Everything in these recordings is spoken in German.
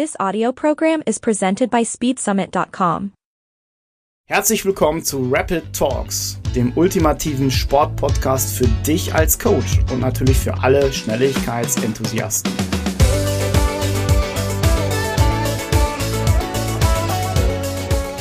This audio program is presented by SpeedSummit.com. Herzlich willkommen zu Rapid Talks, dem ultimativen Sportpodcast für dich als Coach und natürlich für alle Schnelligkeitsenthusiasten.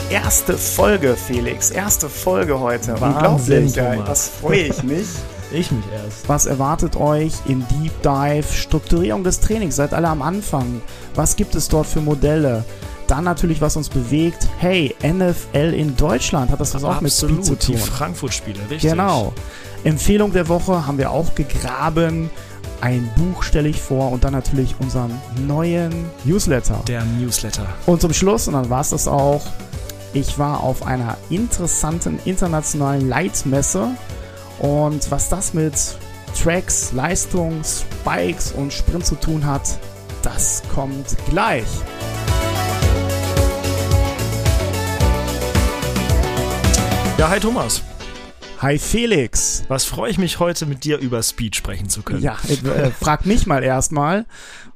Erste Folge, Felix. Erste Folge heute. Wahnsinn, Unglaublich. Thomas. Das freue ich mich. Ich mich erst. Was erwartet euch im Deep Dive? Strukturierung des Trainings. Seid alle am Anfang. Was gibt es dort für Modelle? Dann natürlich, was uns bewegt. Hey, NFL in Deutschland. Hat das was auch mit Speed zu die tun? Frankfurt-Spiele, richtig. Genau. Empfehlung der Woche haben wir auch gegraben. Ein Buch stelle ich vor und dann natürlich unseren neuen Newsletter. Der Newsletter. Und zum Schluss, und dann war es das auch, ich war auf einer interessanten internationalen Leitmesse und was das mit Tracks, Leistung, Spikes und Sprint zu tun hat, das kommt gleich. Ja, hi Thomas. Hi Felix. Was freue ich mich heute mit dir über Speed sprechen zu können. Ja, äh, frag mich mal erstmal.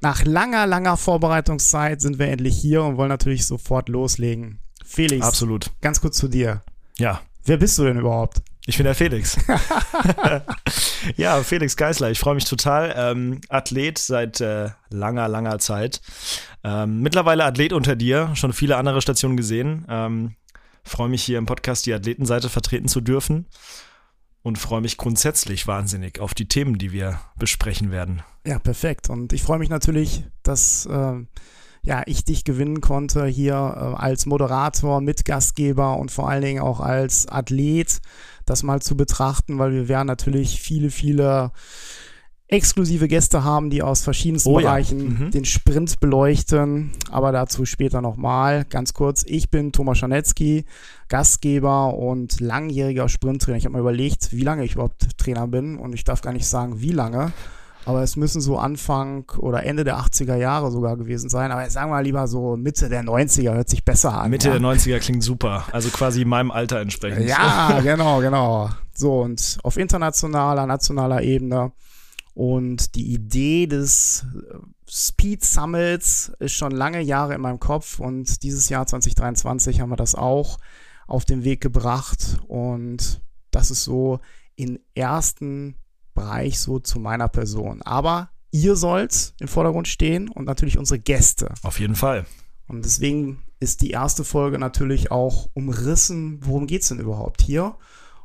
Nach langer, langer Vorbereitungszeit sind wir endlich hier und wollen natürlich sofort loslegen. Felix, Absolut. ganz kurz zu dir. Ja. Wer bist du denn überhaupt? Ich bin der Felix. ja, Felix Geisler, ich freue mich total. Ähm, Athlet seit äh, langer, langer Zeit. Ähm, mittlerweile Athlet unter dir, schon viele andere Stationen gesehen. Ähm, freue mich hier im Podcast die Athletenseite vertreten zu dürfen und freue mich grundsätzlich wahnsinnig auf die Themen, die wir besprechen werden. Ja, perfekt. Und ich freue mich natürlich, dass äh, ja, ich dich gewinnen konnte hier äh, als Moderator, Mitgastgeber und vor allen Dingen auch als Athlet, das mal zu betrachten, weil wir werden natürlich viele, viele exklusive Gäste haben, die aus verschiedensten Oh ja. Bereichen Mhm. den Sprint beleuchten. Aber dazu später nochmal. Ganz kurz, ich bin Thomas Schanetzky, Gastgeber und langjähriger Sprinttrainer. Ich habe mal überlegt, wie lange ich überhaupt Trainer bin und ich darf gar nicht sagen, wie lange. Aber es müssen so Anfang oder Ende der 80er Jahre sogar gewesen sein. Aber sagen wir mal lieber so Mitte der 90er, hört sich besser an. Mitte ja? der 90er klingt super. Also quasi meinem Alter entsprechend. Ja, genau, genau. So, und auf internationaler, nationaler Ebene. Und die Idee des äh, Speed Summits ist schon lange Jahre in meinem Kopf und dieses Jahr 2023 haben wir das auch auf den Weg gebracht und das ist so im ersten Bereich so zu meiner Person. Aber ihr sollt im Vordergrund stehen und natürlich unsere Gäste. Auf jeden Fall. Und deswegen ist die erste Folge natürlich auch umrissen, worum geht's denn überhaupt hier?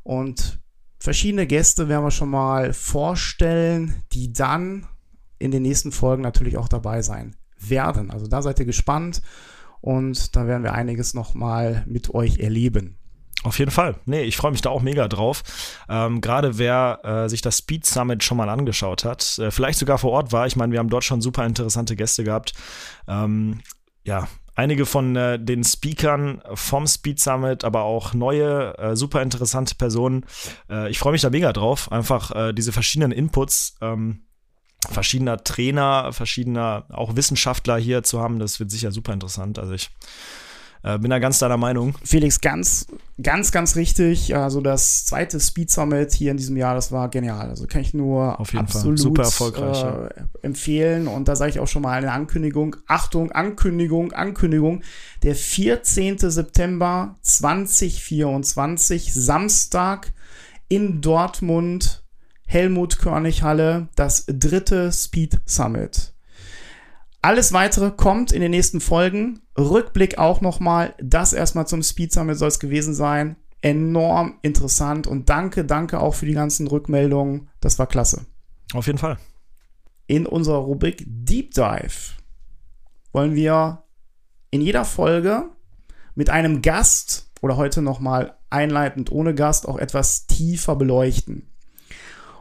Und verschiedene Gäste werden wir schon mal vorstellen, die dann in den nächsten Folgen natürlich auch dabei sein werden. Also da seid ihr gespannt und da werden wir einiges nochmal mit euch erleben. Auf jeden Fall. Nee, ich freue mich da auch mega drauf. Ähm, Gerade wer äh, sich das Speed Summit schon mal angeschaut hat, äh, vielleicht sogar vor Ort war. Ich meine, wir haben dort schon super interessante Gäste gehabt. Ähm, ja, einige von äh, den Speakern vom Speed Summit, aber auch neue, äh, super interessante Personen. Äh, ich freue mich da mega drauf. Einfach äh, diese verschiedenen Inputs. Ähm, verschiedener Trainer, verschiedener auch Wissenschaftler hier zu haben, das wird sicher super interessant. Also ich äh, bin da ganz deiner Meinung. Felix, ganz, ganz, ganz richtig. Also das zweite Speed Summit hier in diesem Jahr, das war genial. Also kann ich nur Auf jeden Fall. absolut Super erfolgreich, äh, empfehlen. Und da sage ich auch schon mal eine Ankündigung. Achtung, Ankündigung, Ankündigung. Der 14. September 2024, Samstag in Dortmund, Helmut Körnig Halle, das dritte Speed Summit. Alles weitere kommt in den nächsten Folgen. Rückblick auch nochmal. Das erstmal zum Speed Summit soll es gewesen sein. Enorm interessant und danke, danke auch für die ganzen Rückmeldungen. Das war klasse. Auf jeden Fall. In unserer Rubrik Deep Dive wollen wir in jeder Folge mit einem Gast oder heute nochmal einleitend ohne Gast auch etwas tiefer beleuchten.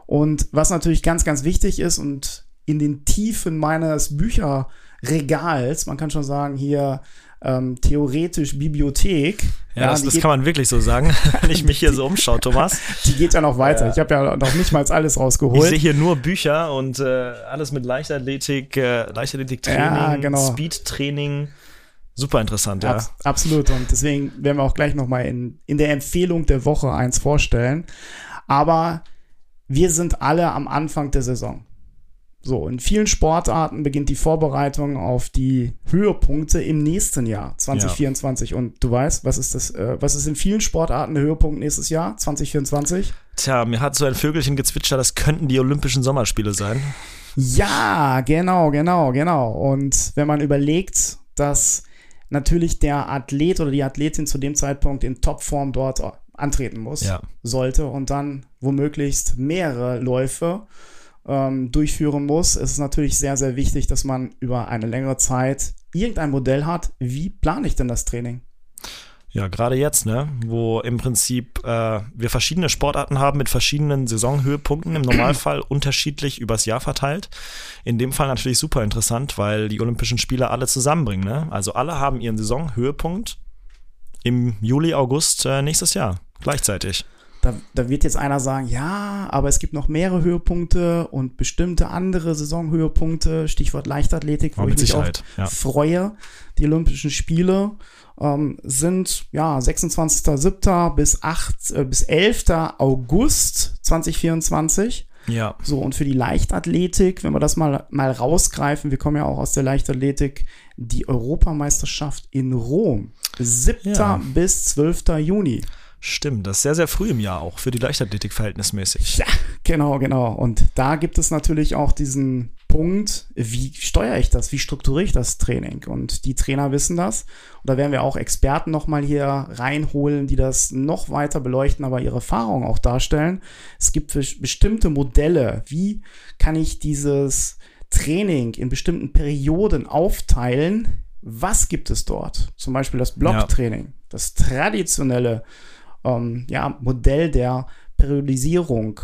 Und was natürlich ganz, ganz wichtig ist und in den Tiefen meines Bücherregals, man kann schon sagen, hier ähm, theoretisch Bibliothek. Ja, das, die, das geht, kann man wirklich so sagen, wenn ich mich hier so umschaue, Thomas. die geht ja noch weiter. Ja. Ich habe ja noch nicht mal alles Ich rausgeholt. sehe hier nur Bücher und äh, alles mit Leichtathletik, äh, Leichtathletik-Training, Ja, genau. Speed-Training. Super interessant, ja. Abs absolut. Und deswegen werden wir auch gleich nochmal in, in der Empfehlung der Woche eins vorstellen. Aber wir sind alle am Anfang der Saison. So, in vielen Sportarten beginnt die Vorbereitung auf die Höhepunkte im nächsten Jahr, 2024. Ja. Und du weißt, was ist das, äh, was ist in vielen Sportarten der Höhepunkt nächstes Jahr, 2024? Tja, mir hat so ein Vögelchen gezwitschert, das könnten die Olympischen Sommerspiele sein. Ja, genau, genau, genau. Und wenn man überlegt, dass natürlich der Athlet oder die Athletin zu dem Zeitpunkt in Topform dort antreten muss, ja. sollte und dann womöglichst mehrere Läufe ähm, durchführen muss, ist es natürlich sehr, sehr wichtig, dass man über eine längere Zeit irgendein Modell hat. Wie plane ich denn das Training? Ja, gerade jetzt, ne, wo im Prinzip äh, wir verschiedene Sportarten haben mit verschiedenen Saisonhöhepunkten, im Normalfall unterschiedlich übers Jahr verteilt. In dem Fall natürlich super interessant, weil die Olympischen Spiele alle zusammenbringen. Ne? Also alle haben ihren Saisonhöhepunkt im Juli, August äh, nächstes Jahr gleichzeitig. Da, da, wird jetzt einer sagen, ja, aber es gibt noch mehrere Höhepunkte und bestimmte andere Saisonhöhepunkte, Stichwort Leichtathletik, wo ich mich Sicherheit, auch ja. freue. Die Olympischen Spiele ähm, sind ja 26.07. bis 8 äh, bis 11. August 2024. Ja. So, und für die Leichtathletik, wenn wir das mal, mal rausgreifen, wir kommen ja auch aus der Leichtathletik, die Europameisterschaft in Rom. 7. Ja. bis 12. Juni. Stimmt, das ist sehr, sehr früh im Jahr auch für die Leichtathletik verhältnismäßig. Ja, genau, genau. Und da gibt es natürlich auch diesen Punkt, wie steuere ich das, wie strukturiere ich das Training? Und die Trainer wissen das. Und da werden wir auch Experten nochmal hier reinholen, die das noch weiter beleuchten, aber ihre Erfahrung auch darstellen. Es gibt bestimmte Modelle. Wie kann ich dieses Training in bestimmten Perioden aufteilen? Was gibt es dort? Zum Beispiel das Blocktraining, ja. das traditionelle ähm, ja, Modell der Periodisierung.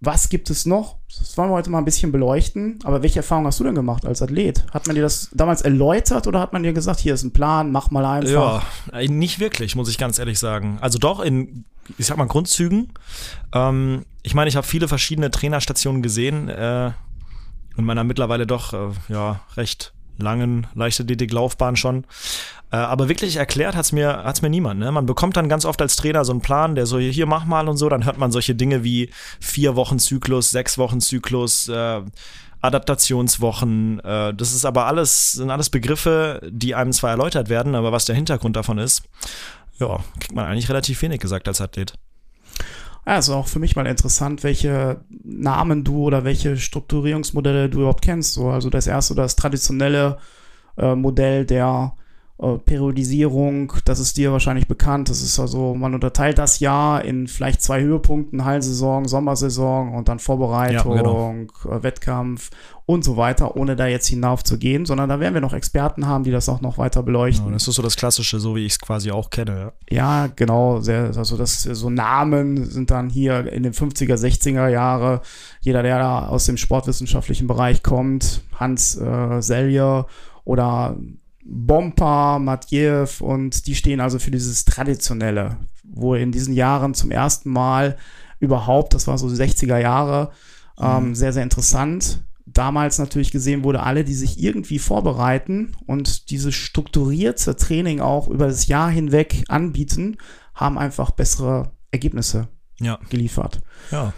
Was gibt es noch? Das wollen wir heute mal ein bisschen beleuchten. Aber welche Erfahrung hast du denn gemacht als Athlet? Hat man dir das damals erläutert oder hat man dir gesagt, hier ist ein Plan, mach mal einfach? Ja, äh, nicht wirklich, muss ich ganz ehrlich sagen. Also doch in, ich sag mal, Grundzügen. Ähm, ich meine, ich habe viele verschiedene Trainerstationen gesehen äh, in meiner mittlerweile doch äh, ja recht langen Leichtathletik-Laufbahn schon. Äh, aber wirklich erklärt hat's mir, hat's mir niemand. Ne? Man bekommt dann ganz oft als Trainer so einen Plan, der so, hier mach mal und so, dann hört man solche Dinge wie vier Wochen Zyklus, sechs Wochen Zyklus, äh, Adaptationswochen. Äh, das ist aber alles, sind alles Begriffe, die einem zwar erläutert werden, aber was der Hintergrund davon ist, ja, kriegt man eigentlich relativ wenig gesagt als Athlet. Ja, ist auch für mich mal interessant, welche Namen du oder welche Strukturierungsmodelle du überhaupt kennst. So, also das erste, das traditionelle äh, Modell der äh, Periodisierung, das ist dir wahrscheinlich bekannt. Das ist also, man unterteilt das Jahr in vielleicht zwei Höhepunkten, Heilsaison, Sommersaison und dann Vorbereitung, ja, genau. Äh, Wettkampf und so weiter, ohne da jetzt hinauf zu gehen, sondern da werden wir noch Experten haben, die das auch noch weiter beleuchten. Ja, das ist so das Klassische, so wie ich es quasi auch kenne. Ja, ja genau. Sehr, also das so Namen sind dann hier in den 50er, 60er Jahre. Jeder, der da aus dem sportwissenschaftlichen Bereich kommt, Hans äh, Selye oder Bompa, Matjev und die stehen also für dieses Traditionelle, wo in diesen Jahren zum ersten Mal überhaupt, das war so 60er Jahre, ähm, mhm. sehr, sehr interessant, damals natürlich gesehen wurde, alle, die sich irgendwie vorbereiten und dieses strukturierte Training auch über das Jahr hinweg anbieten, haben einfach bessere Ergebnisse ja. geliefert. Ja.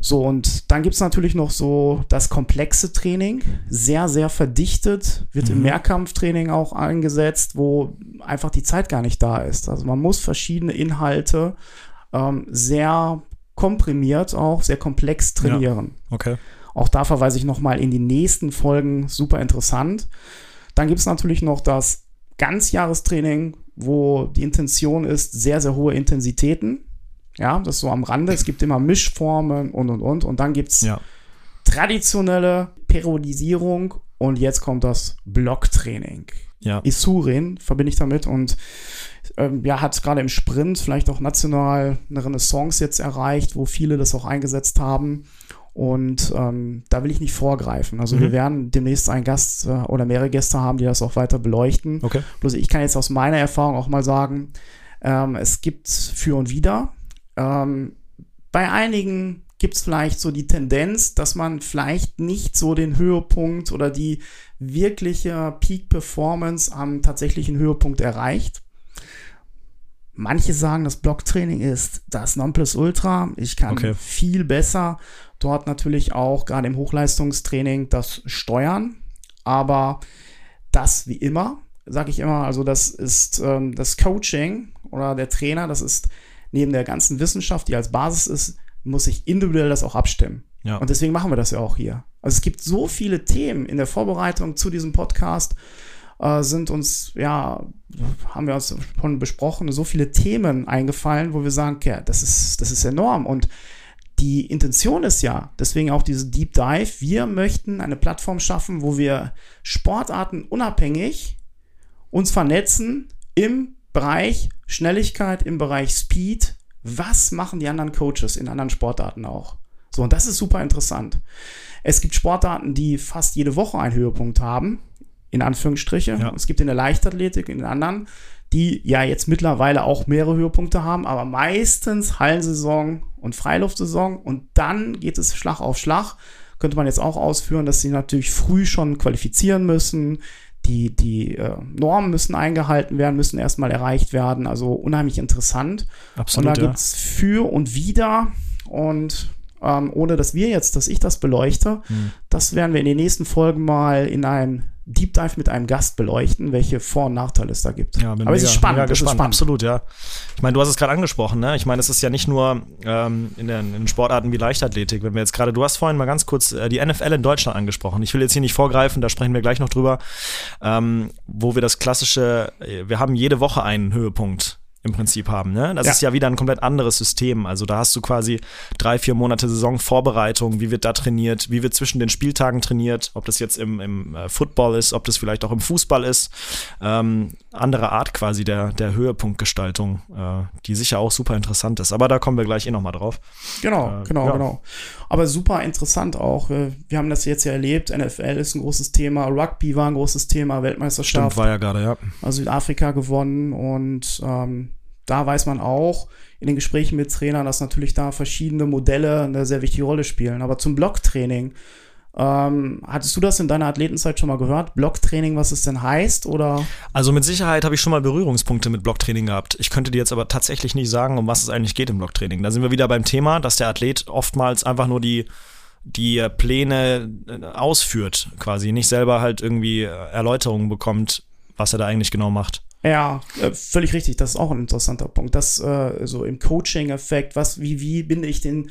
So, und dann gibt's natürlich noch so das komplexe Training, sehr, sehr verdichtet, wird mhm. im Mehrkampftraining auch eingesetzt, wo einfach die Zeit gar nicht da ist. Also man muss verschiedene Inhalte ähm, sehr komprimiert auch, sehr komplex trainieren. Ja. Okay. Auch da verweise ich nochmal in die nächsten Folgen, super interessant. Dann gibt's natürlich noch das Ganzjahrestraining, wo die Intention ist, sehr, sehr hohe Intensitäten ja, das ist so am Rande. Es gibt immer Mischformen und und und. Und dann gibt es ja. traditionelle Periodisierung und jetzt kommt das Blocktraining. Ja. Isurin verbinde ich damit und ähm, ja, hat gerade im Sprint vielleicht auch national eine Renaissance jetzt erreicht, wo viele das auch eingesetzt haben. Und ähm, da will ich nicht vorgreifen. Also mhm. wir werden demnächst einen Gast äh, oder mehrere Gäste haben, die das auch weiter beleuchten. Okay. Bloß ich kann jetzt aus meiner Erfahrung auch mal sagen, ähm, es gibt für und wieder. Ähm, bei einigen gibt es vielleicht so die Tendenz, dass man vielleicht nicht so den Höhepunkt oder die wirkliche Peak Performance am tatsächlichen Höhepunkt erreicht. manche sagen, das Blocktraining ist das Nonplusultra. Ich kann Okay. viel besser dort natürlich auch gerade im Hochleistungstraining das steuern. Aber das wie immer, sage ich immer, also das ist ähm, das Coaching oder der Trainer, das ist neben der ganzen Wissenschaft, die als Basis ist, muss ich individuell das auch abstimmen. Ja. Und deswegen machen wir das ja auch hier. Also es gibt so viele Themen in der Vorbereitung zu diesem Podcast, äh, sind uns, ja, haben wir uns schon besprochen, so viele Themen eingefallen, wo wir sagen, ja, das ist, das ist enorm. Und die Intention ist ja, deswegen auch diese Deep Dive, wir möchten eine Plattform schaffen, wo wir Sportarten unabhängig uns vernetzen im Bereich Schnelligkeit, im Bereich Speed. Was machen die anderen Coaches in anderen Sportarten auch? So, und das ist super interessant. Es gibt Sportarten, die fast jede Woche einen Höhepunkt haben, in Anführungsstriche. Ja. Es gibt in der Leichtathletik, in den anderen, die ja jetzt mittlerweile auch mehrere Höhepunkte haben, aber meistens Hallensaison und Freiluftsaison und dann geht es Schlag auf Schlag. Könnte man jetzt auch ausführen, dass sie natürlich früh schon qualifizieren müssen. Die, die äh, Normen müssen eingehalten werden, müssen erstmal erreicht werden. Also unheimlich interessant. Absolut, Und da ja. gibt's für und wider. Und ähm, ohne dass wir jetzt, dass ich das beleuchte, Hm. das werden wir in den nächsten Folgen mal in einem Deep Dive mit einem Gast beleuchten, welche Vor- und Nachteile es da gibt. Ja, Aber es ist spannend, mega ist gespannt. spannend. Absolut, ja. Ich meine, du hast es gerade angesprochen, ne? Ich meine, es ist ja nicht nur ähm, in, den, in Sportarten wie Leichtathletik. Wenn wir jetzt gerade, du hast vorhin mal ganz kurz äh, die NFL in Deutschland angesprochen. Ich will jetzt hier nicht vorgreifen, da sprechen wir gleich noch drüber, ähm, wo wir das klassische, äh, wir haben jede Woche einen Höhepunkt im Prinzip haben. Ne? Das Ja. ist ja wieder ein komplett anderes System. Also da hast du quasi drei, vier Monate Saisonvorbereitung, wie wird da trainiert, wie wird zwischen den Spieltagen trainiert, ob das jetzt im, im äh, Football ist, ob das vielleicht auch im Fußball ist. Ähm, andere Art quasi der, der Höhepunktgestaltung, äh, die sicher auch super interessant ist. Aber da kommen wir gleich eh nochmal drauf. Genau, Äh, genau, ja. genau. Aber super interessant auch. äh, Wir haben das jetzt ja erlebt. NFL ist ein großes Thema. Rugby war ein großes Thema. Weltmeisterschaft. Stimmt, war ja gerade, ja. also Südafrika gewonnen und ähm, da weiß man auch in den Gesprächen mit Trainern, dass natürlich da verschiedene Modelle eine sehr wichtige Rolle spielen. Aber zum Blocktraining, ähm, hattest du das in deiner Athletenzeit schon mal gehört? Blocktraining, was es denn heißt? Oder Also mit Sicherheit habe ich schon mal Berührungspunkte mit Blocktraining gehabt. Ich könnte dir jetzt aber tatsächlich nicht sagen, um was es eigentlich geht im Blocktraining. Da sind wir wieder beim Thema, dass der Athlet oftmals einfach nur die die Pläne äh, ausführt, quasi nicht selber halt irgendwie äh, Erläuterungen bekommt, was er da eigentlich genau macht. Ja, äh, völlig richtig. Das ist auch ein interessanter Punkt. Das äh, so im Coaching-Effekt, was, wie, wie binde ich den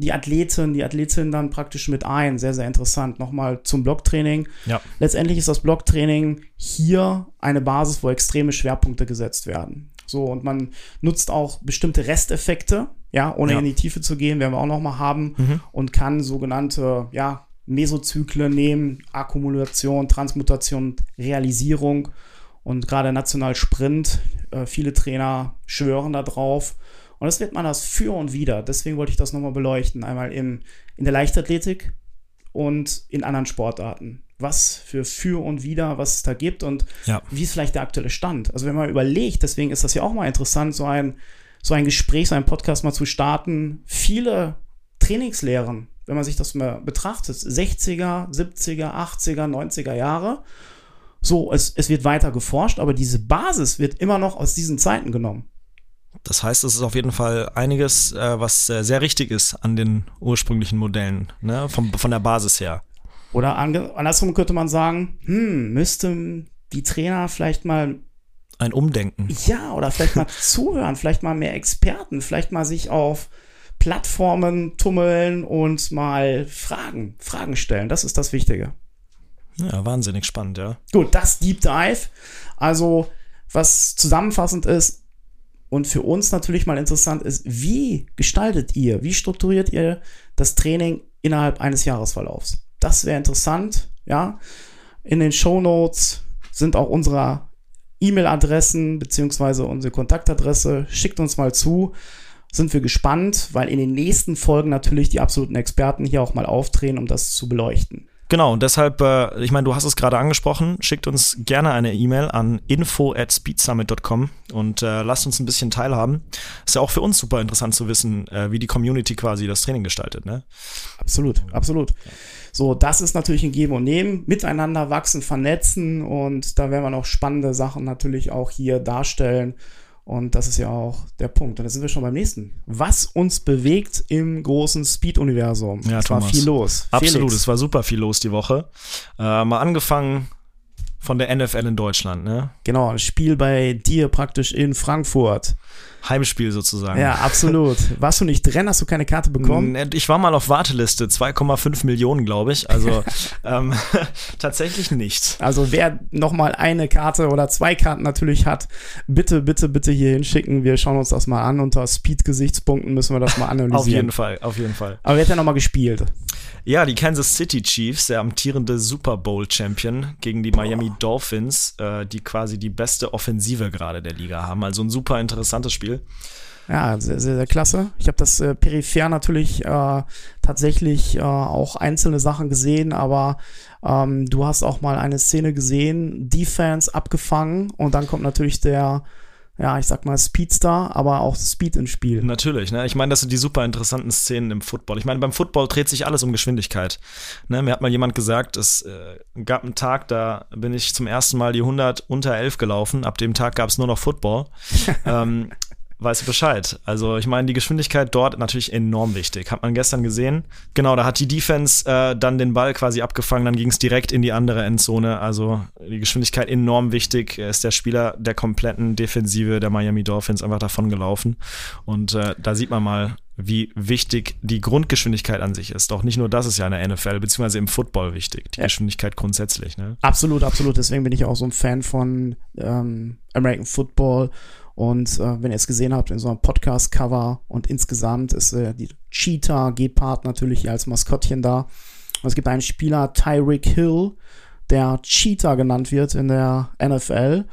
die Athleten, die Athletin dann praktisch mit ein. Sehr, sehr interessant. Nochmal zum Blocktraining. Ja. letztendlich ist das Blocktraining hier eine Basis, wo extreme Schwerpunkte gesetzt werden. So, und man nutzt auch bestimmte Resteffekte, ja, ohne Ja. in die Tiefe zu gehen, werden wir auch nochmal haben, Mhm. und kann sogenannte, ja, Mesozyklen nehmen, Akkumulation, Transmutation, Realisierung und gerade national Sprint. Äh, viele Trainer schwören da drauf. Und das wird man das für und wieder. Deswegen wollte ich das nochmal beleuchten. Einmal in, in der Leichtathletik und in anderen Sportarten. Was für für und wider, was es da gibt und Ja. wie ist vielleicht der aktuelle Stand. Also wenn man überlegt, deswegen ist das ja auch mal interessant, so ein, so ein Gespräch, so ein Podcast mal zu starten. Viele Trainingslehren, wenn man sich das mal betrachtet, 60er, 70er, 80er, 90er Jahre. So, es, es wird weiter geforscht, aber diese Basis wird immer noch aus diesen Zeiten genommen. Das heißt, es ist auf jeden Fall einiges, äh, was äh, sehr richtig ist an den ursprünglichen Modellen, ne? Vom, von der Basis her. Oder andersrum könnte man sagen, hm, müssten die Trainer vielleicht mal Ein Umdenken. Ja, oder vielleicht mal zuhören, vielleicht mal mehr Experten, vielleicht mal sich auf Plattformen tummeln und mal Fragen, Fragen stellen. Das ist das Wichtige. Ja, wahnsinnig spannend, ja. Gut, das Deep Dive. Also, was zusammenfassend ist und für uns natürlich mal interessant ist, wie gestaltet ihr, wie strukturiert ihr das Training innerhalb eines Jahresverlaufs? Das wäre interessant, ja. In den Show Notes sind auch unsere E-Mail-Adressen beziehungsweise unsere Kontaktadresse. Schickt uns mal zu. Sind wir gespannt, weil in den nächsten Folgen natürlich die absoluten Experten hier auch mal auftreten, um das zu beleuchten. Genau, und deshalb, äh, ich meine, du hast es gerade angesprochen, schickt uns gerne eine E-Mail an info at speedsummit.com und äh, lasst uns ein bisschen teilhaben. Ist ja auch für uns super interessant zu wissen, äh, wie die Community quasi das Training gestaltet, ne? Absolut, absolut. So, das ist natürlich ein Geben und Nehmen, miteinander wachsen, vernetzen und da werden wir noch spannende Sachen natürlich auch hier darstellen Und das ist ja auch der Punkt. Und da sind wir schon beim nächsten. Was uns bewegt im großen Speed-Universum. Ja, es war Thomas. viel los. Absolut, Felix. es war super viel los die Woche. Äh, mal angefangen von der NFL in Deutschland, ne? Genau, ein Spiel bei dir praktisch in Frankfurt. Heimspiel sozusagen. Ja, absolut. Warst du nicht drin? Hast du keine Karte bekommen? Ne, Ich war mal auf Warteliste, 2,5 Millionen, glaube ich. Also ähm, tatsächlich nicht. Also wer nochmal eine Karte oder zwei Karten natürlich hat, bitte, bitte, bitte hier hinschicken. Wir schauen uns das mal an. Unter Speed-Gesichtspunkten müssen wir das mal analysieren. Auf jeden Fall, auf jeden Fall. Aber wer hat ja nochmal gespielt? Ja, die Kansas City Chiefs, der amtierende Super Bowl Champion gegen die Miami Dolphins, äh, die quasi die beste Offensive gerade der Liga haben. Also ein super interessantes Spiel. Ja, sehr, sehr, sehr klasse. Ich habe das äh, peripher natürlich äh, tatsächlich äh, auch einzelne Sachen gesehen, aber ähm, du hast auch mal eine Szene gesehen, Defense abgefangen und dann kommt natürlich der, ja, ich sag mal Speedstar, aber auch Speed ins Spiel. Natürlich, ne? Ich meine, das sind die super interessanten Szenen im Football. Ich meine, beim Football dreht sich alles um Geschwindigkeit. Ne? Mir hat mal jemand gesagt, es äh, gab einen Tag, da bin ich zum ersten Mal die 100 unter 11 gelaufen. Ab dem Tag gab es nur noch Football. ähm, weißt du Bescheid. Also ich meine, die Geschwindigkeit dort natürlich enorm wichtig. Hat man gestern gesehen. Genau, da hat die Defense äh, dann den Ball quasi abgefangen, dann ging es direkt in die andere Endzone. Also die Geschwindigkeit enorm wichtig. Ist der Spieler der kompletten Defensive der Miami Dolphins einfach davon gelaufen. Und äh, da sieht man mal, wie wichtig die Grundgeschwindigkeit an sich ist. Auch nicht nur das ist ja in der NFL, beziehungsweise im Football wichtig. Die Ja. Geschwindigkeit grundsätzlich. Ne? Absolut, absolut. Deswegen bin ich auch so ein Fan von ähm, American Football. Und äh, wenn ihr es gesehen habt in so einem Podcast-Cover und insgesamt ist äh, die Cheetah Gepard natürlich hier als Maskottchen da. Und es gibt einen Spieler, Tyreek Hill, der Cheetah genannt wird in der NFL.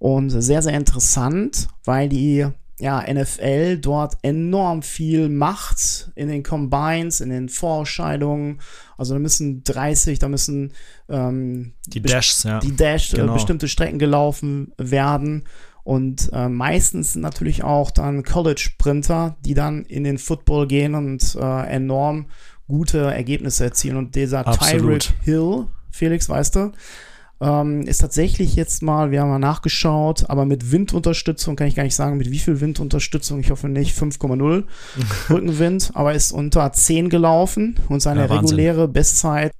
Und sehr, sehr interessant, weil die ja, NFL dort enorm viel macht in den Combines, in den Vorentscheidungen. Also da müssen 30, da müssen ähm, Die Dashs, ja. die Dash, Genau. äh, bestimmte Strecken gelaufen werden. Und äh, meistens sind natürlich auch dann College-Sprinter, die dann in den Football gehen und äh, enorm gute Ergebnisse erzielen. Und dieser. Tyreek Hill, Felix, weißt du, ähm, ist tatsächlich jetzt mal, wir haben mal nachgeschaut, aber mit Windunterstützung kann ich gar nicht sagen, mit wie viel Windunterstützung, ich hoffe nicht 5,0 Rückenwind, aber ist unter 10 gelaufen und seine Ja, reguläre Bestzeit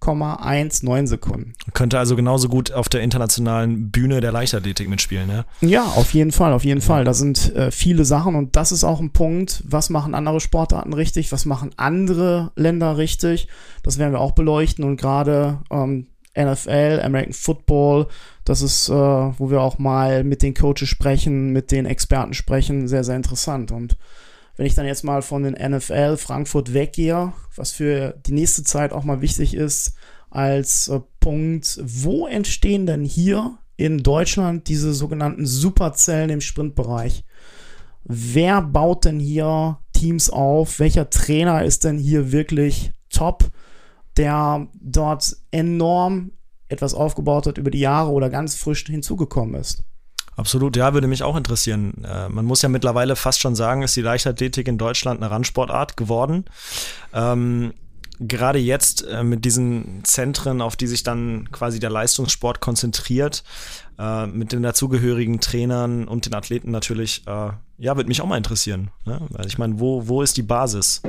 10,19 Sekunden. Könnte also genauso gut auf der internationalen Bühne der Leichtathletik mitspielen, ne? Ja, auf jeden Fall, auf jeden Fall. Da sind äh, viele Sachen und das ist auch ein Punkt, was machen andere Sportarten richtig, was machen andere Länder richtig. Das werden wir auch beleuchten und gerade ähm, NFL, American Football, das ist, äh, wo wir auch mal mit den Coaches sprechen, mit den Experten sprechen, sehr, sehr interessant. Und wenn ich dann jetzt mal von den NFL Frankfurt weggehe, was für die nächste Zeit auch mal wichtig ist, als äh, Punkt, wo entstehen denn hier in Deutschland diese sogenannten Superzellen im Sprintbereich? Wer baut denn hier Teams auf? Welcher Trainer ist denn hier wirklich top, der dort enorm etwas aufgebaut hat über die Jahre oder ganz frisch hinzugekommen ist? Absolut, ja, würde mich auch interessieren. Äh, man muss ja mittlerweile fast schon sagen, ist die Leichtathletik in Deutschland eine Randsportart geworden. Ähm, gerade jetzt äh, mit diesen Zentren, auf die sich dann quasi der Leistungssport konzentriert, äh, mit den dazugehörigen Trainern und den Athleten natürlich, äh, ja, würde mich auch mal interessieren. Ne? Weil ich meine, wo, wo ist die Basis?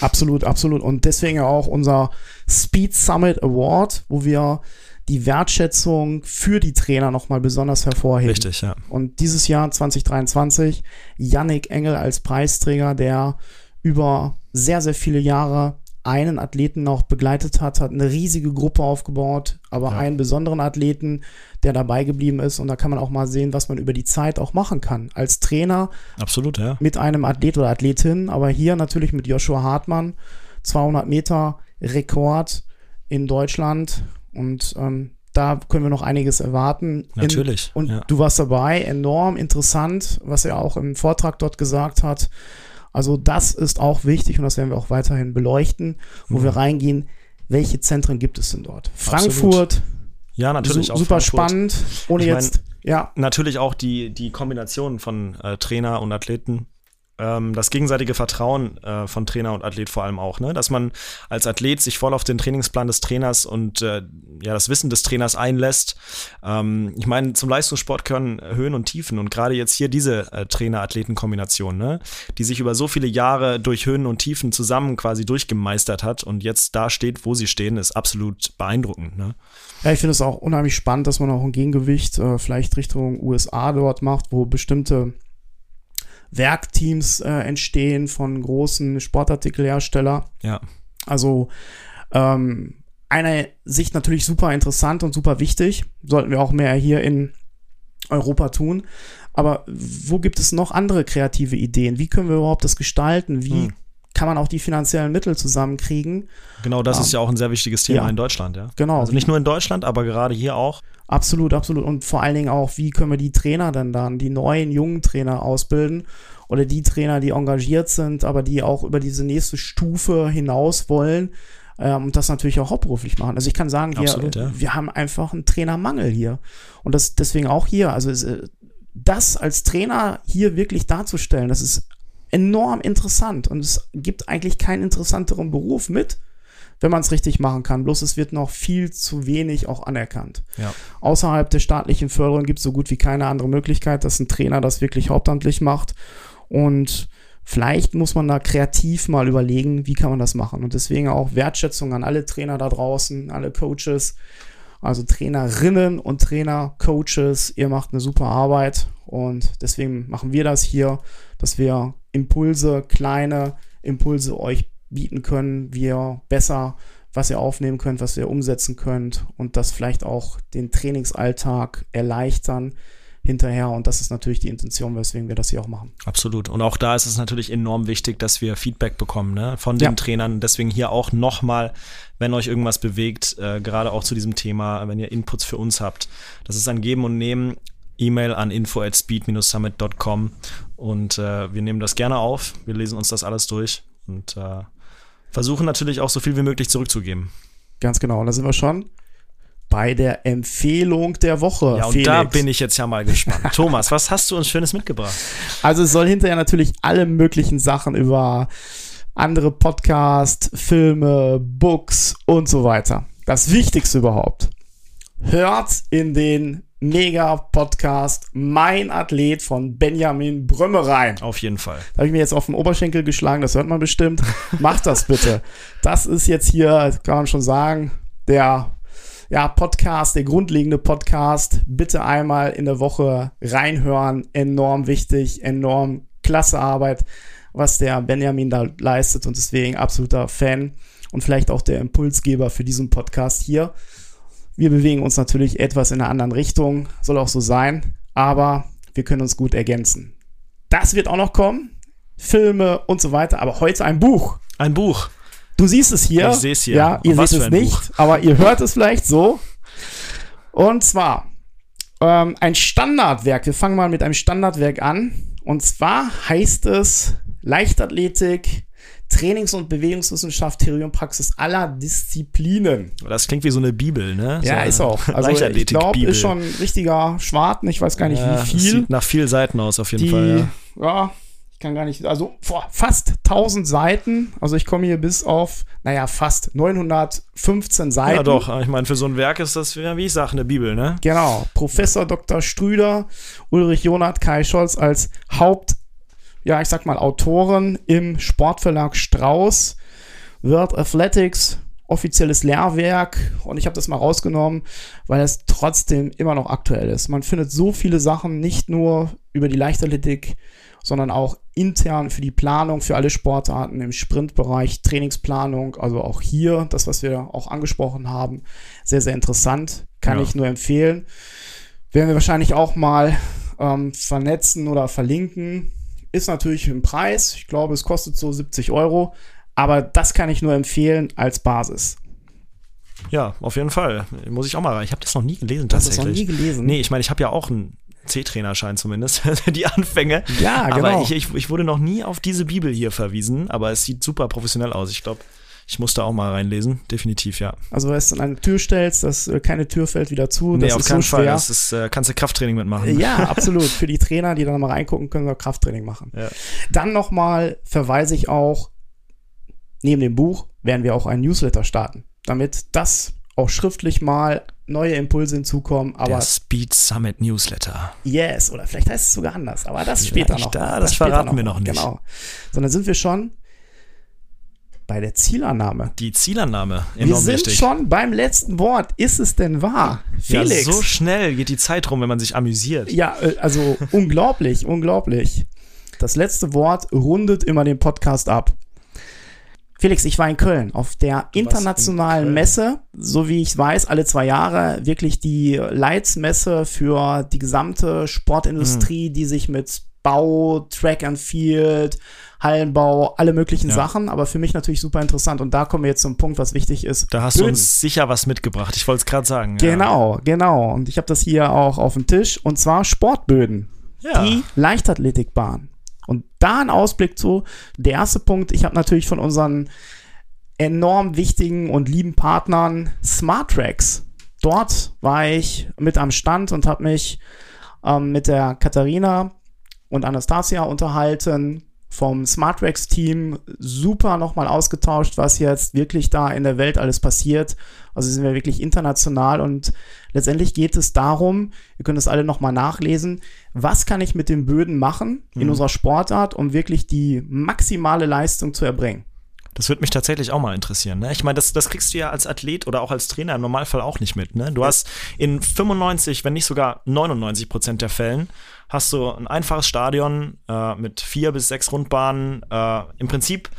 Absolut, absolut. Und deswegen auch unser Speed Summit Award, wo wir die Wertschätzung für die Trainer nochmal besonders hervorheben. Richtig, ja. Und dieses Jahr 2023 Yannick Engel als Preisträger, der über sehr, sehr viele Jahre einen Athleten noch begleitet hat, hat eine riesige Gruppe aufgebaut, aber Ja. einen besonderen Athleten, der dabei geblieben ist. Und da kann man auch mal sehen, was man über die Zeit auch machen kann. Als Trainer Absolut, ja. mit einem Athlet oder Athletin, aber hier natürlich mit Joshua Hartmann, 200 Meter Rekord in Deutschland und ähm, da können wir noch einiges erwarten. Natürlich, In, und ja. du warst dabei, enorm interessant, was er auch im Vortrag dort gesagt hat. Also das ist auch wichtig und das werden wir auch weiterhin beleuchten, wo Mhm. wir reingehen, welche Zentren gibt es denn dort? Absolut. Frankfurt, Ja, natürlich su auch super Frankfurt. spannend, ohne Ich mein, jetzt, ja, Natürlich auch die, die Kombination von äh, Trainer und Athleten ähm, das gegenseitige Vertrauen äh, von Trainer und Athlet vor allem auch, ne? Dass man als Athlet sich voll auf den Trainingsplan des Trainers und äh, ja das Wissen des Trainers einlässt. Ähm, ich meine, zum Leistungssport können Höhen und Tiefen und gerade jetzt hier diese äh, Trainer-Athleten-Kombination, ne? Die sich über so viele Jahre durch Höhen und Tiefen zusammen quasi durchgemeistert hat und jetzt da steht, wo sie stehen, ist absolut beeindruckend, ne? Ja, ich finde es auch unheimlich spannend, dass man auch ein Gegengewicht äh, vielleicht Richtung USA dort macht, wo bestimmte Werkteams äh, entstehen von großen Sportartikelhersteller. Ja. Also ähm, einer Sicht natürlich super interessant und super wichtig. Sollten wir auch mehr hier in Europa tun. Aber wo gibt es noch andere kreative Ideen? Wie können wir überhaupt das gestalten? Wie hm. kann man auch die finanziellen Mittel zusammenkriegen? Genau, das um, ist ja auch ein sehr wichtiges Thema ja. in Deutschland, ja. Genau. Also nicht nur in Deutschland, aber gerade hier auch. Absolut, absolut. Und vor allen Dingen auch, wie können wir die Trainer denn dann, die neuen jungen Trainer ausbilden oder die Trainer, die engagiert sind, aber die auch über diese nächste Stufe hinaus wollen ähm, und das natürlich auch hauptberuflich machen. Also ich kann sagen, wir, Absolut, ja. wir haben einfach einen Trainermangel hier. Und das deswegen auch hier. Also äh, das als Trainer hier wirklich darzustellen, das ist enorm interessant und es gibt eigentlich keinen interessanteren Beruf mit wenn man es richtig machen kann. Bloß es wird noch viel zu wenig auch anerkannt. Ja. Außerhalb der staatlichen Förderung gibt es so gut wie keine andere Möglichkeit, dass ein Trainer das wirklich hauptamtlich macht. Und vielleicht muss man da kreativ mal überlegen, wie kann man das machen. Und deswegen auch Wertschätzung an alle Trainer da draußen, alle Coaches, also Trainerinnen und Trainer, Coaches. Ihr macht eine super Arbeit und deswegen machen wir das hier, dass wir Impulse, kleine Impulse euch bieten können, wie ihr besser, was ihr aufnehmen könnt, was ihr umsetzen könnt und das vielleicht auch den Trainingsalltag erleichtern hinterher. Und das ist natürlich die Intention, weswegen wir das hier auch machen. Absolut. Und auch da ist es natürlich enorm wichtig, dass wir Feedback bekommen ne? von den ja. Trainern. Deswegen hier auch nochmal, wenn euch irgendwas bewegt, äh, gerade auch zu diesem Thema, wenn ihr Inputs für uns habt. Das ist ein Geben und Nehmen. E-Mail an info at speed-summit.com und äh, wir nehmen das gerne auf. Wir lesen uns das alles durch und äh, versuchen natürlich auch so viel wie möglich zurückzugeben. Ganz genau. Und da sind wir schon bei der Empfehlung der Woche. Ja, und Felix. da bin ich jetzt ja mal gespannt. Thomas, was hast du uns Schönes mitgebracht? Also es soll hinterher natürlich alle möglichen Sachen über andere Podcasts, Filme, Books und so weiter. Das Wichtigste überhaupt. Hört in den Mega-Podcast Mein Athlet von Benjamin Brömme rein. Auf jeden Fall. Da habe ich mir jetzt auf den Oberschenkel geschlagen, das hört man bestimmt. Macht das bitte. Das ist jetzt hier, kann man schon sagen, der ja, Podcast, der grundlegende Podcast. Bitte einmal in der Woche reinhören. Enorm wichtig, enorm klasse Arbeit, was der Benjamin da leistet und deswegen absoluter Fan und vielleicht auch der Impulsgeber für diesen Podcast hier. Wir bewegen uns natürlich etwas in einer anderen Richtung, soll auch so sein, aber wir können uns gut ergänzen. Das wird auch noch kommen, Filme und so weiter, aber heute ein Buch. Ein Buch. Du siehst es hier. Ich sehe es hier. Ja, ihr seht es nicht, Buch? aber ihr hört es vielleicht so. Und zwar ähm, ein Standardwerk. Wir fangen mal mit einem Standardwerk an. Und zwar heißt es Leichtathletik, Trainings- und Bewegungswissenschaft, Theorie und Praxis aller Disziplinen. Das klingt wie so eine Bibel, ne? Ja, so ist auch. Also ich glaube, ist schon ein richtiger Schwarten. Ich weiß gar nicht, ja, wie viel. Sieht nach vielen Seiten aus, auf jeden Die, Fall. Ja. ja, ich kann gar nicht, also vor fast 1000 Seiten. Also ich komme hier bis auf, naja, fast 915 Seiten. Ja, doch. Ich meine, für so ein Werk ist das, wie ich sage, eine Bibel, ne? Genau. Professor Dr. Strüder, Ulrich Jonath, Kai Scholz als Haupt ja, ich sag mal, Autoren im Sportverlag Strauß, World Athletics, offizielles Lehrwerk und ich habe das mal rausgenommen, weil es trotzdem immer noch aktuell ist. Man findet so viele Sachen, nicht nur über die Leichtathletik, sondern auch intern für die Planung für alle Sportarten im Sprintbereich, Trainingsplanung, also auch hier, das, was wir auch angesprochen haben, sehr, sehr interessant, kann ja. ich nur empfehlen. Werden wir wahrscheinlich auch mal ähm, vernetzen oder verlinken. Ist natürlich ein Preis. Ich glaube, es kostet so 70 Euro. Aber das kann ich nur empfehlen als Basis. Ja, auf jeden Fall. Muss ich auch mal rein. Ich habe das noch nie gelesen tatsächlich. Das noch nie gelesen? Nee, ich meine, ich habe ja auch einen C-Trainerschein zumindest, die Anfänge. Ja, genau. Aber ich, ich, ich wurde noch nie auf diese Bibel hier verwiesen, aber es sieht super professionell aus. Ich glaube, Ich muss da auch mal reinlesen, definitiv, ja. Also, wenn du es an eine Tür stellst, dass äh, keine Tür fällt wieder zu, Nee, das auf ist keinen so Fall. schwer. Das ist, äh, kannst du Krafttraining mitmachen. Ja, absolut. Für die Trainer, die dann mal reingucken, können wir Krafttraining machen. Ja. Dann nochmal verweise ich auch, neben dem Buch werden wir auch einen Newsletter starten, damit das auch schriftlich mal neue Impulse hinzukommen. Aber Der Speed Summit Newsletter. yes, oder vielleicht heißt es sogar anders, aber das später Vielleicht noch. da, das später verraten wir noch nicht. Genau. Sondern sind wir schon bei der Zielannahme. Die Zielannahme, Wir sind wichtig. schon beim letzten Wort. Ist es denn wahr? Felix. Ja, so schnell geht die Zeit rum, wenn man sich amüsiert. Ja, äh, also unglaublich, unglaublich. Das letzte Wort rundet immer den Podcast ab. Felix, ich war in Köln auf der in internationalen Köln. Messe, so wie ich weiß, alle zwei Jahre wirklich die Leitsmesse für die gesamte Mhm. Sportindustrie, die sich mit Bau, Track and Field, Hallenbau, alle möglichen Ja. Sachen, aber für mich natürlich super interessant. Und da kommen wir jetzt zum Punkt, was wichtig ist. Da hast du Böden. uns sicher was mitgebracht. Ich wollte es gerade sagen. Genau, genau. Und ich habe das hier auch auf dem Tisch. Und zwar Sportböden. Ja. Die Leichtathletikbahn. Und da ein Ausblick zu. Der erste Punkt, ich habe natürlich von unseren enorm wichtigen und lieben Partnern Smart Tracks. Dort war ich mit am Stand und habe mich ähm, mit der Katharina und Anastasia unterhalten vom Smartrex Team super nochmal ausgetauscht, was jetzt wirklich da in der Welt alles passiert. Also sind wir wirklich international und letztendlich geht es darum, ihr könnt es alle nochmal nachlesen, was kann ich mit den Böden machen in Mhm. unserer Sportart, um wirklich die maximale Leistung zu erbringen. Das würde mich tatsächlich auch mal interessieren. Ne? Ich meine, das, das kriegst du ja als Athlet oder auch als Trainer im Normalfall auch nicht mit. Ne? Du hast in 95, wenn nicht sogar 99 Prozent der Fällen, hast du ein einfaches Stadion äh, mit vier bis sechs Rundbahnen. Äh, Im Prinzip,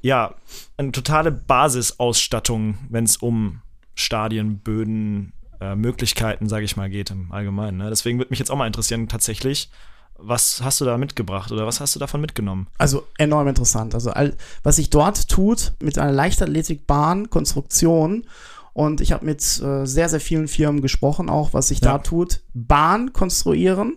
ja, eine totale Basisausstattung, wenn es um Stadien, Böden, äh, Möglichkeiten, sage ich mal, geht im Allgemeinen. Ne? Deswegen würde mich jetzt auch mal interessieren, tatsächlich, was hast du da mitgebracht oder was hast du davon mitgenommen? Also enorm interessant. Also all, was sich dort tut mit einer Leichtathletikbahn, Konstruktion und ich habe mit äh, sehr, sehr vielen Firmen gesprochen, auch was sich Ja. da tut. Bahn konstruieren,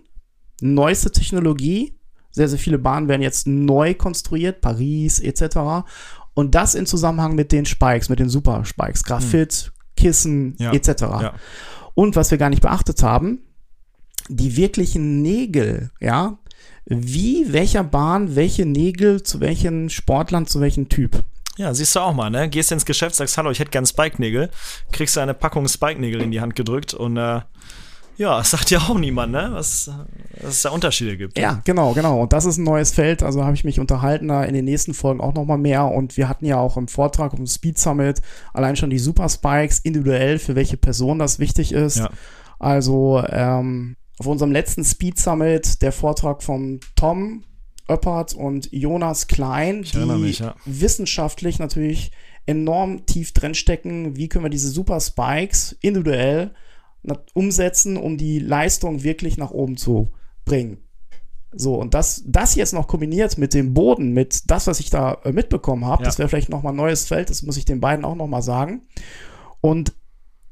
neueste Technologie. Sehr, sehr viele Bahnen werden jetzt neu konstruiert, Paris etc. Und das in Zusammenhang mit den Spikes, mit den Super Spikes, Graphit, Kissen Ja. etc. Ja. Und was wir gar nicht beachtet haben, die wirklichen Nägel, ja, wie welcher Bahn welche Nägel zu welchen Sportlern, zu welchem Typ. Ja, siehst du auch mal, ne? Gehst ins Geschäft, sagst, hallo, ich hätte gern Spike-Nägel, kriegst du eine Packung Spike-Nägel in die Hand gedrückt und äh, ja, das sagt ja auch niemand, ne? Was, dass es da Unterschiede gibt. Ja, genau, genau. Und das ist ein neues Feld. Also habe ich mich unterhalten, da in den nächsten Folgen auch nochmal mehr. Und wir hatten ja auch im Vortrag um Speed Summit allein schon die Super Spikes individuell, für welche Person das wichtig ist. Ja. Also ähm, auf unserem letzten Speed Summit der Vortrag von Tom Oppert und Jonas Klein, Ich die mich, ja. wissenschaftlich natürlich enorm tief drinstecken. Wie können wir diese Super Spikes individuell umsetzen, um die Leistung wirklich nach oben zu bringen? So, und das, das jetzt noch kombiniert mit dem Boden, mit das, was ich da äh, mitbekommen habe, Ja. das wäre vielleicht nochmal ein neues Feld, das muss ich den beiden auch nochmal sagen. Und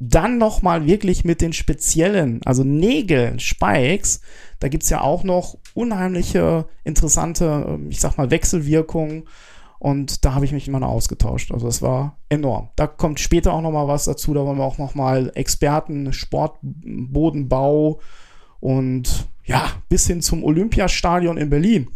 dann nochmal wirklich mit den speziellen, also Nägeln, Spikes, da gibt's ja auch noch unheimliche, interessante, ähm, ich sag mal, Wechselwirkungen. Und da habe ich mich immer noch ausgetauscht. Also das war enorm. Da kommt später auch noch mal was dazu. Da wollen wir auch noch mal Experten, Sportbodenbau und ja, bis hin zum Olympiastadion in Berlin.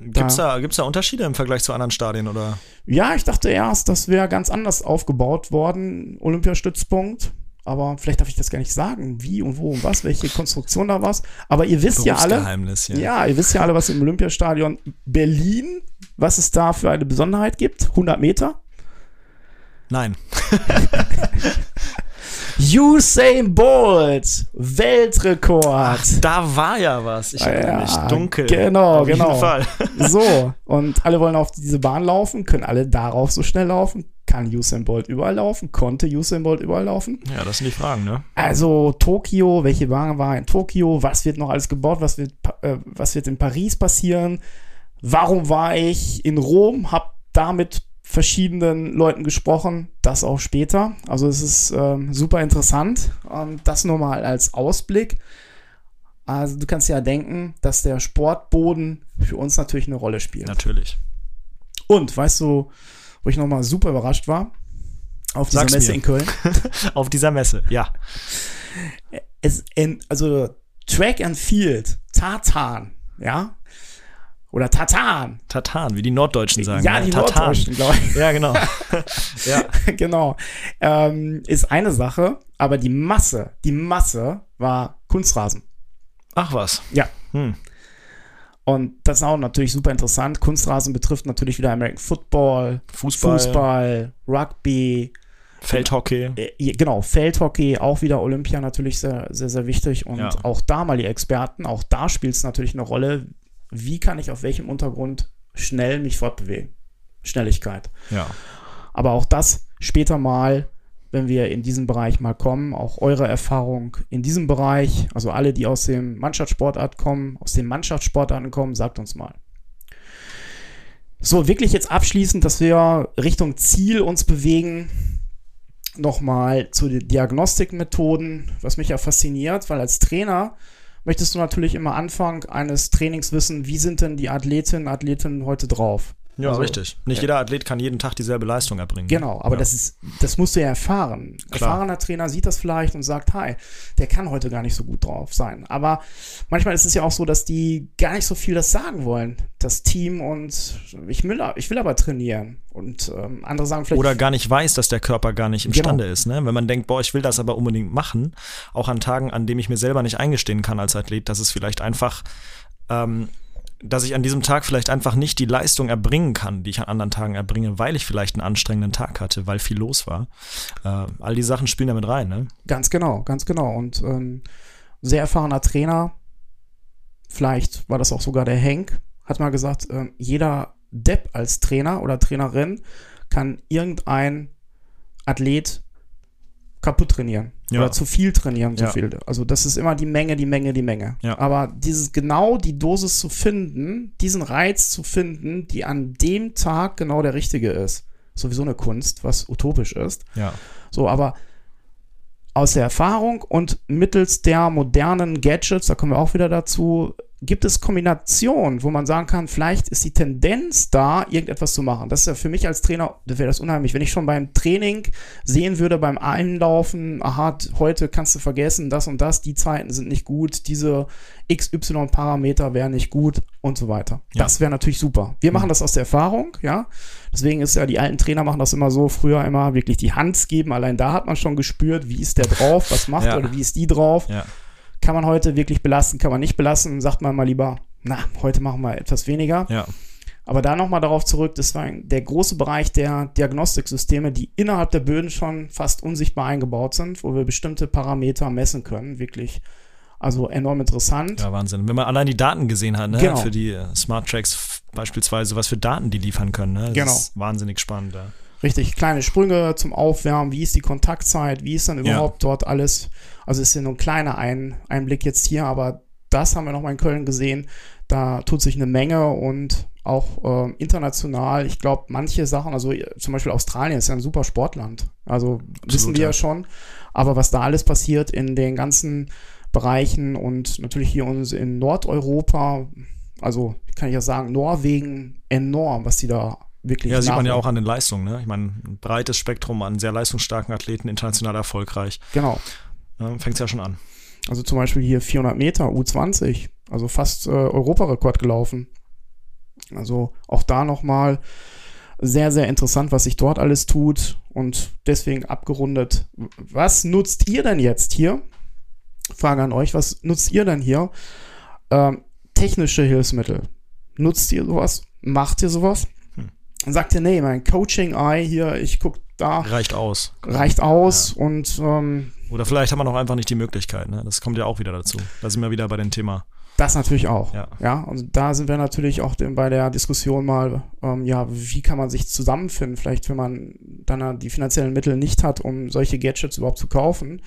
Gibt's da, gibt's da Unterschiede im Vergleich zu anderen Stadien oder? Ja, ich dachte erst, das wäre ganz anders aufgebaut worden, Olympiastützpunkt. Aber vielleicht darf ich das gar nicht sagen, wie und wo und was, welche Konstruktion da was. Aber ihr wisst ja alle, ja. ja, ihr wisst ja alle, was im Olympiastadion Berlin, was es da für eine Besonderheit gibt. 100 Meter. Nein. Usain Bolt, Weltrekord. Ach, da war ja was. Ich erinnere Ja, mich. Dunkel. genau, Auf jeden genau. Fall. So, und alle wollen auf diese Bahn laufen, können alle darauf so schnell laufen. Kann Usain Bolt überall laufen? Konnte Usain Bolt überall laufen? Ja, das sind die Fragen, ne? Also Tokio, welche Bahn war in Tokio? Was wird noch alles gebaut? Was wird, äh, was wird in Paris passieren? Warum war ich in Rom? Hab da mit verschiedenen Leuten gesprochen. Das auch später. Also es ist ähm, super interessant. Und das nur mal als Ausblick. Also du kannst ja denken, dass der Sportboden für uns natürlich eine Rolle spielt. Natürlich. Und weißt du, wo ich nochmal super überrascht war. Auf dieser Sag's Messe mir. in Köln. Auf dieser Messe, ja. es in, also Track and Field, Tartan, ja? Oder Tartan. Tatan, wie die Norddeutschen sagen. ja, ne? die Tatan. Norddeutschen, glaube ich. Ja, genau. ja. genau. Ähm, ist eine Sache, aber die Masse, die Masse war Kunstrasen. Ach was. Ja. Hm. Und das ist auch natürlich super interessant. Kunstrasen betrifft natürlich wieder American Football, Fußball, Fußball, Rugby, Feldhockey. äh, genau, Feldhockey, auch wieder Olympia natürlich sehr, sehr, sehr wichtig. Und Ja. auch da mal die Experten, auch da spielt es natürlich eine Rolle, wie kann ich auf welchem Untergrund schnell mich fortbewegen. Schnelligkeit. Ja. Aber auch das später mal, wenn wir in diesen Bereich mal kommen, auch eure Erfahrung in diesem Bereich, also alle, die aus dem Mannschaftssportart kommen, aus den Mannschaftssportarten kommen, sagt uns mal. So, wirklich jetzt abschließend, dass wir Richtung Ziel uns bewegen. Nochmal zu den Diagnostikmethoden, was mich ja fasziniert, weil als Trainer möchtest du natürlich immer Anfang eines Trainings wissen, wie sind denn die Athletinnen, Athleten heute drauf? Ja, Also, richtig. Nicht jeder Athlet kann jeden Tag dieselbe Leistung erbringen. Genau, aber ja. das ist, das musst du ja erfahren. Ein Klar. erfahrener Trainer sieht das vielleicht und sagt, hi, der kann heute gar nicht so gut drauf sein. Aber manchmal ist es ja auch so, dass die gar nicht so viel das sagen wollen, das Team und ich will, ich will aber trainieren. Und ähm, andere sagen vielleicht, Oder gar nicht weiß, dass der Körper gar nicht Genau. imstande ist. Ne? Wenn man denkt, boah, ich will das aber unbedingt machen, auch an Tagen, an denen ich mir selber nicht eingestehen kann als Athlet, dass es vielleicht einfach, ähm, dass ich an diesem Tag vielleicht einfach nicht die Leistung erbringen kann, die ich an anderen Tagen erbringe, weil ich vielleicht einen anstrengenden Tag hatte, weil viel los war. Äh, all die Sachen spielen damit rein. Ne? Ganz genau, ganz genau. Und ähm, sehr erfahrener Trainer, vielleicht war das auch sogar der Henk, hat mal gesagt, ähm, jeder Depp als Trainer oder Trainerin kann irgendein Athlet kaputt trainieren Ja. oder zu viel trainieren, so Ja. viel. Also das ist immer die Menge, die Menge, die Menge. Ja. Aber dieses genau die Dosis zu finden, diesen Reiz zu finden, die an dem Tag genau der richtige ist, sowieso eine Kunst, was utopisch ist. Ja. So, aber aus der Erfahrung und mittels der modernen Gadgets, da kommen wir auch wieder dazu, gibt es Kombinationen, wo man sagen kann, vielleicht ist die Tendenz da, irgendetwas zu machen. Das ist ja für mich als Trainer, das wäre das unheimlich. Wenn ich schon beim Training sehen würde, beim Einlaufen, aha, heute kannst du vergessen, das und das, die Zeiten sind nicht gut, diese XY-Parameter wären nicht gut und so weiter. Ja. Das wäre natürlich super. Wir machen das aus der Erfahrung, ja. Deswegen ist ja, die alten Trainer machen das immer so, früher immer wirklich die Hand geben. Allein da hat man schon gespürt, wie ist der drauf, was macht Ja. er oder wie ist die drauf. Ja. Kann man heute wirklich belasten, kann man nicht belasten, sagt man mal lieber, na, heute machen wir etwas weniger. Ja. Aber da nochmal darauf zurück, das war der große Bereich der Diagnostiksysteme, die innerhalb der Böden schon fast unsichtbar eingebaut sind, wo wir bestimmte Parameter messen können, wirklich. Also enorm interessant. Ja, Wahnsinn. Wenn man allein die Daten gesehen hat, ne? Genau. für die Smart Tracks beispielsweise, was für Daten die liefern können. Ne? Das Genau. ist wahnsinnig spannend. Ja. Richtig, kleine Sprünge zum Aufwärmen, wie ist die Kontaktzeit, wie ist dann überhaupt dort alles. Also ist ja nur ein kleiner ein Einblick jetzt hier, aber das haben wir nochmal in Köln gesehen. Da tut sich eine Menge und auch ähm, international, ich glaube, manche Sachen, also äh, zum Beispiel Australien ist ja ein super Sportland. Also wissen wir ja. ja schon. Aber was da alles passiert in den ganzen Bereichen und natürlich hier uns in Nordeuropa, also kann ich ja sagen, Norwegen enorm, was die da wirklich Ja, sieht man ja auch an den Leistungen. Ne? Ich meine, ein breites Spektrum an sehr leistungsstarken Athleten, international erfolgreich. Genau. Ja, Fängt es ja schon an. Also zum Beispiel hier 400 Meter, U20, also fast äh, Europarekord gelaufen. Also auch da nochmal sehr, sehr interessant, was sich dort alles tut und deswegen abgerundet. Was nutzt ihr denn jetzt hier? Frage an euch, was nutzt ihr denn hier? Ähm, technische Hilfsmittel. Nutzt ihr sowas? Macht ihr sowas? Hm. Sagt ihr, nee, mein Coaching-Eye hier, ich guck da, Reicht aus. reicht aus und ähm, Oder vielleicht hat man auch einfach nicht die Möglichkeit. Ne? Das kommt ja auch wieder dazu. Da sind wir wieder bei dem Thema. Das natürlich auch. Ja. Ja, und da sind wir natürlich auch bei der Diskussion mal, ähm, ja, wie kann man sich zusammenfinden? Vielleicht, wenn man dann die finanziellen Mittel nicht hat, um solche Gadgets überhaupt zu kaufen.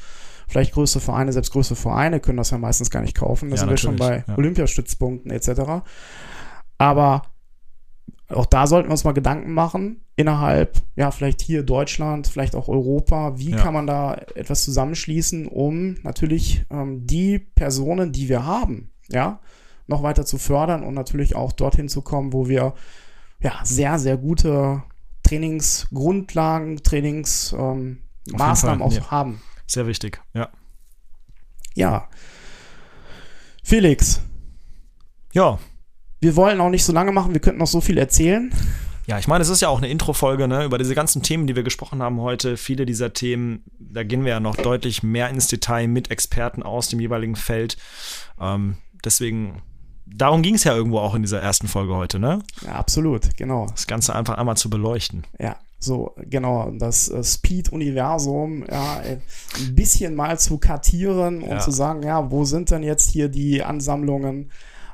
Vielleicht größere Vereine, selbst größere Vereine können das ja meistens gar nicht kaufen. Da Ja, sind wir schon bei natürlich, ja. Olympiastützpunkten etc. Aber auch da sollten wir uns mal Gedanken machen, innerhalb, ja, vielleicht hier Deutschland, vielleicht auch Europa, wie Ja. kann man da etwas zusammenschließen, um natürlich ähm, die Personen, die wir haben, ja, noch weiter zu fördern und natürlich auch dorthin zu kommen, wo wir ja sehr, sehr gute Trainingsgrundlagen, Trainingsmaßnahmen ähm, Maßnahmen auch ja. haben. Sehr wichtig, ja. Ja. Felix. Ja. Wir wollen auch nicht so lange machen, wir könnten noch so viel erzählen. Ja, ich meine, es ist ja auch eine Intro-Folge, ne, über diese ganzen Themen, die wir gesprochen haben heute. Viele dieser Themen, da gehen wir ja noch deutlich mehr ins Detail mit Experten aus dem jeweiligen Feld. Ähm, deswegen, darum ging es ja irgendwo auch in dieser ersten Folge heute, ne? Ja, absolut, genau. Das Ganze einfach einmal zu beleuchten. Ja, so, genau, das äh, Speed-Universum, ja, äh, ein bisschen mal zu kartieren und ja. zu sagen, ja, wo sind denn jetzt hier die Ansammlungen?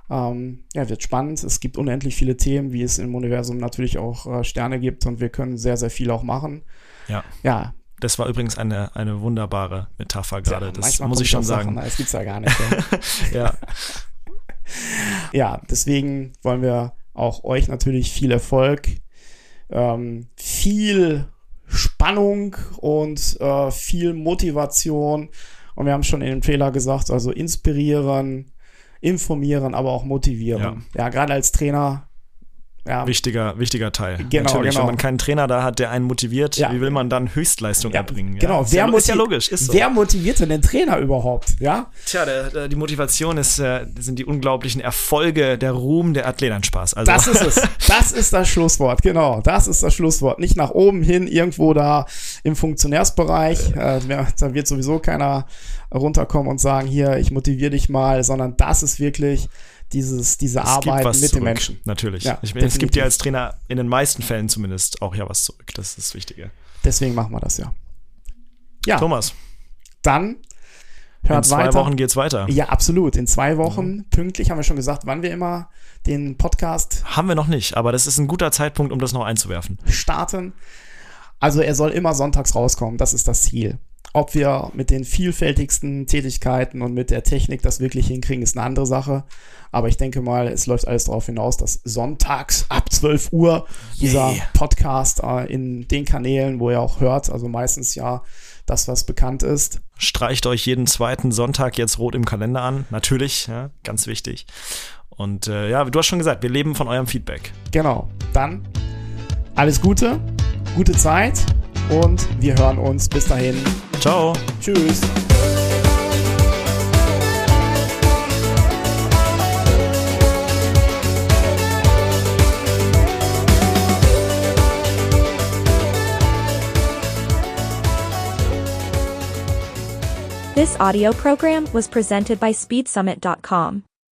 Ähm, ja, wird spannend. Es gibt unendlich viele Themen, wie es im Universum natürlich auch äh, Sterne gibt und wir können sehr, sehr viel auch machen. Ja. Ja. Das war übrigens eine, eine wunderbare Metapher gerade. Ja, das muss ich schon sagen. das gibt's ja gar nicht. ja. ja, deswegen wollen wir auch euch natürlich viel Erfolg, ähm, viel Spannung und äh, viel Motivation. Und wir haben schon in dem Trailer gesagt, also inspirieren, informieren, aber auch motivieren. Ja, ja gerade als Trainer. Ja. Wichtiger, wichtiger Teil. Genau, Natürlich, genau. wenn man keinen Trainer da hat, der einen motiviert, ja. wie will man dann Höchstleistung ja, erbringen? Genau, wer ist, ja, logisch. Ist so. Wer motiviert denn den Trainer überhaupt? Ja? Tja, der, der, die Motivation ist, äh, sind die unglaublichen Erfolge, der Ruhm, der Athletenspaß. Also. Das ist es. Das ist das Schlusswort, genau. Das ist das Schlusswort. Nicht nach oben hin, irgendwo da im Funktionärsbereich. Äh, da wird sowieso keiner runterkommen und sagen, hier, ich motiviere dich mal, sondern das ist wirklich dieses, diese es Arbeit mit zurück. den Menschen. Natürlich. Ja, ich, es gibt dir als Trainer in den meisten Fällen zumindest auch ja was zurück. Das ist das Wichtige. Deswegen machen wir das ja. Ja. Thomas. Dann hört In zwei weiter. Wochen geht's weiter. Ja, absolut. In zwei Wochen, mhm. pünktlich, haben wir schon gesagt, wann wir immer den Podcast. Haben wir noch nicht, aber das ist ein guter Zeitpunkt, um das noch einzuwerfen. Starten. Also er soll immer sonntags rauskommen, das ist das Ziel. Ob wir mit den vielfältigsten Tätigkeiten und mit der Technik das wirklich hinkriegen, ist eine andere Sache. Aber ich denke mal, es läuft alles darauf hinaus, dass sonntags ab 12 Uhr dieser yeah. Podcast äh, in den Kanälen, wo ihr auch hört, also meistens ja das, was bekannt ist. Streicht euch jeden zweiten Sonntag jetzt rot im Kalender an. Natürlich, ja, ganz wichtig. Und äh, ja, du hast schon gesagt, wir leben von eurem Feedback. Genau. Dann alles Gute, gute Zeit und wir hören uns. Bis dahin. Ciao. Tschüss. This audio program was presented by SpeedSummit.com.